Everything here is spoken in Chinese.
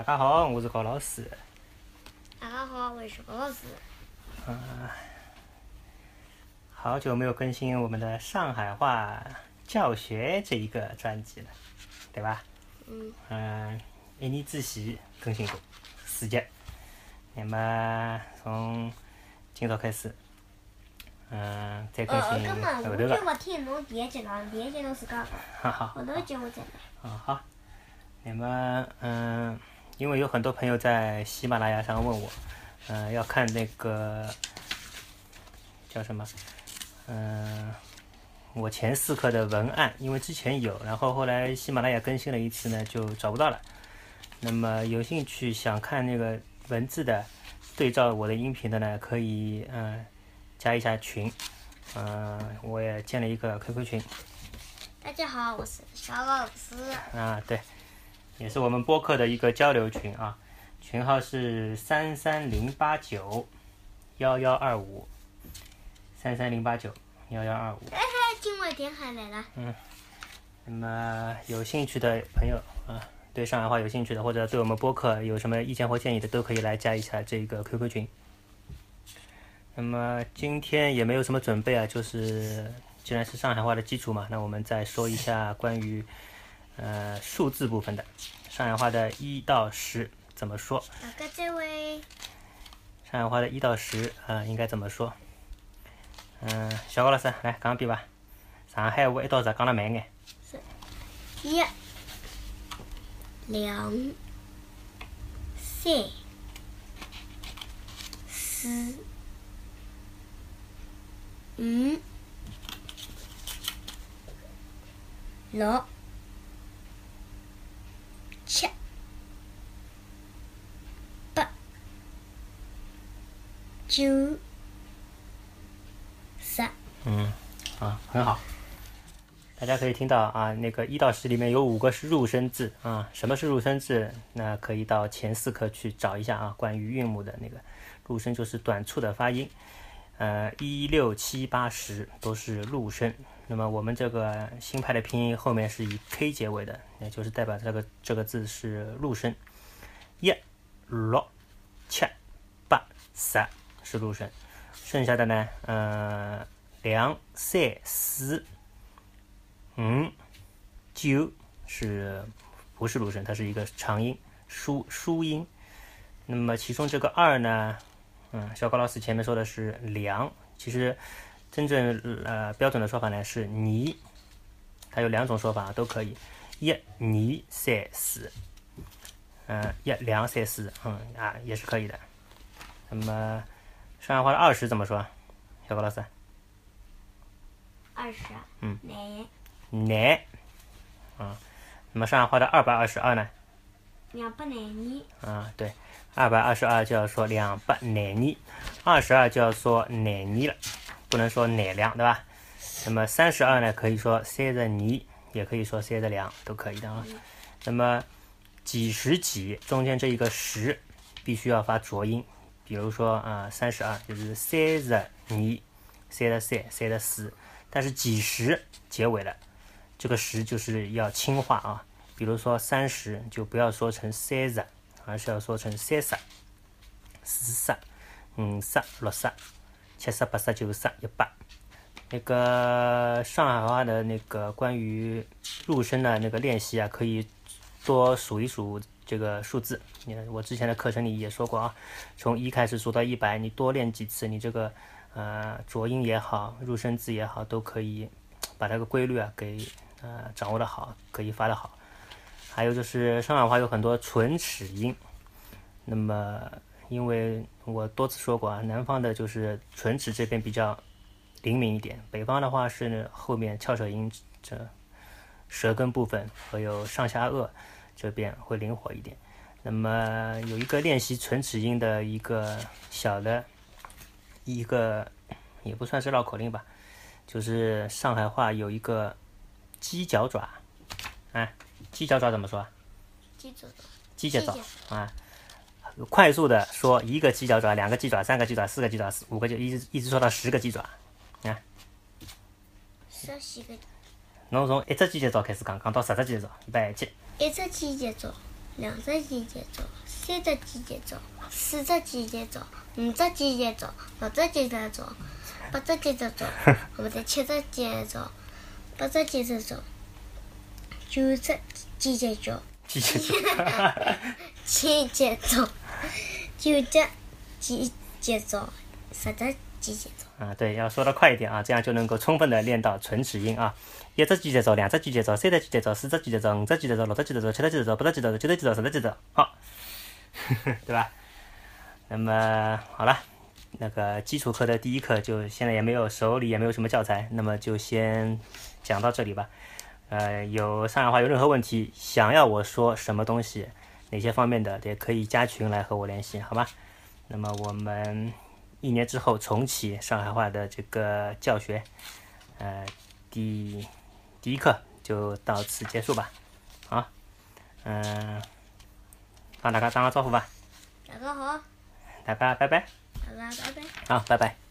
大家好，我是高老师。大家好，我是高老师。嗯，好久没有更新我们的上海话教学这一个专辑了，对吧？嗯。嗯，一年之前更新过四集，那么从今朝开始，嗯，再更新后头个。就没听侬第一集了，第一集侬自家讲，哈哈。后头一集我再来。啊好，那么嗯，因为有很多朋友在喜马拉雅上问我，嗯、要看那个叫什么，嗯、我前四课的文案，因为之前有，然后后来喜马拉雅更新了一次呢，就找不到了。那么有兴趣想看那个文字的，对照我的音频的呢，可以嗯、加一下群，嗯、我也建了一个 QQ 群，大家好，我是小老师。啊，对，也是我们播客的一个交流群啊，群号是三三零八九幺幺二五，三三零八九幺幺二五。哎，今晚点海来了。嗯那么有兴趣的朋友啊，对上海话有兴趣的，或者对我们播客有什么意见或建议的，都可以来加一下这个 QQ 群。那么今天也没有什么准备啊，就是既然是上海话的基础嘛，那我们再说一下关于呃数字部分的上海话的一到十怎么说？哪个这位，上海话的一到十啊、呃应该怎么说？嗯、小高老师来讲一遍吧。上海话一到十讲得慢眼。一、两、三、四、五、六、七、八、九、十。嗯，啊，很好。大家可以听到啊，那个一到十里面有五个是入声字啊。什么是入声字？那可以到前四课去找一下啊，关于韵母的那个入声就是短促的发音。呃，一六七八十都是入声。那么我们这个新派的拼音后面是以 k 结尾的，也就是代表这个这个字是入声。一、六、七、八、十是入声，剩下的呢，呃，两、三、四。五、九是不是入声？它是一个长音，舒舒音。那么其中这个二呢，嗯，小高老师前面说的是两，其实真正呃标准的说法呢是你，它有两种说法都可以，一、二、三、四，嗯，一、两、三、四，嗯啊也是可以的。那么上海话的二十怎么说？小高老师？二十，嗯，奶，难，啊，那么上海话的二百二十二呢？两百廿二，啊，对，二百二十二就要说两百廿二，二十二就要说廿二了，不能说廿两，对吧？那么三十二呢，可以说三十二，也可以说三十两，都可以的啊。那么几十几中间这一个十必须要发浊音，比如说啊三十二就是三十二、三十三、三十四，但是几十结尾了，这个十就是要轻化啊。比如说三十就不要说成三十，而是要说成三十、四十、五十、六十、七十、八十、九十、一百。那个上海话的那个关于入声的那个练习啊，可以多数一数这个数字。你看我之前的课程里也说过啊，从一开始数到一百，你多练几次，你这个呃浊音也好，入声字也好，都可以把这个规律啊给呃掌握的好，可以发的好。还有就是上海话有很多唇齿音，那么因为我多次说过啊，南方的就是唇齿这边比较灵敏一点，北方的话是后面翘舌音这舌根部分还有上下颚这边会灵活一点。那么有一个练习唇齿音的一个小的一个也不算是绕口令吧，就是上海话有一个鸡脚爪，啊。鸡脚爪怎么说？鸡脚爪。鸡脚爪啊，快速的说一个鸡脚爪，两个鸡爪，三个鸡爪，四个鸡爪，五个就一直一直说到十个鸡爪。啊，十几个，侬从一只鸡脚爪开始讲，讲到十只鸡脚爪，一百一级。一只鸡脚爪，两只季节走，三只季节走，四只季节走，五只季节走，六只季节走，八只季节走，后头七只季节走，八只季节走，九只季节走，季节走，季节走，九只季节走，十只季节走。啊，对，要说的快一点啊，这样就能够充分的练到唇齿音啊。一只季节走，两只季节走，三只季节走，四只季节走，五只季节走，六只季节走，七只季节走，八只季节走，九只季节走，十只季节走，好，对吧？那么好了，那个基础课的第一课就现在也没有手里也没有什么教材，那么就先讲到这里吧。呃，有上海话有任何问题，想要我说什么东西，哪些方面的，也可以加群来和我联系，好吧？那么我们一年之后重启上海话的这个教学，呃，第第一课就到此结束吧。好，嗯、帮大家打个招呼吧，大家好，大家拜拜，大家拜拜。好，拜拜。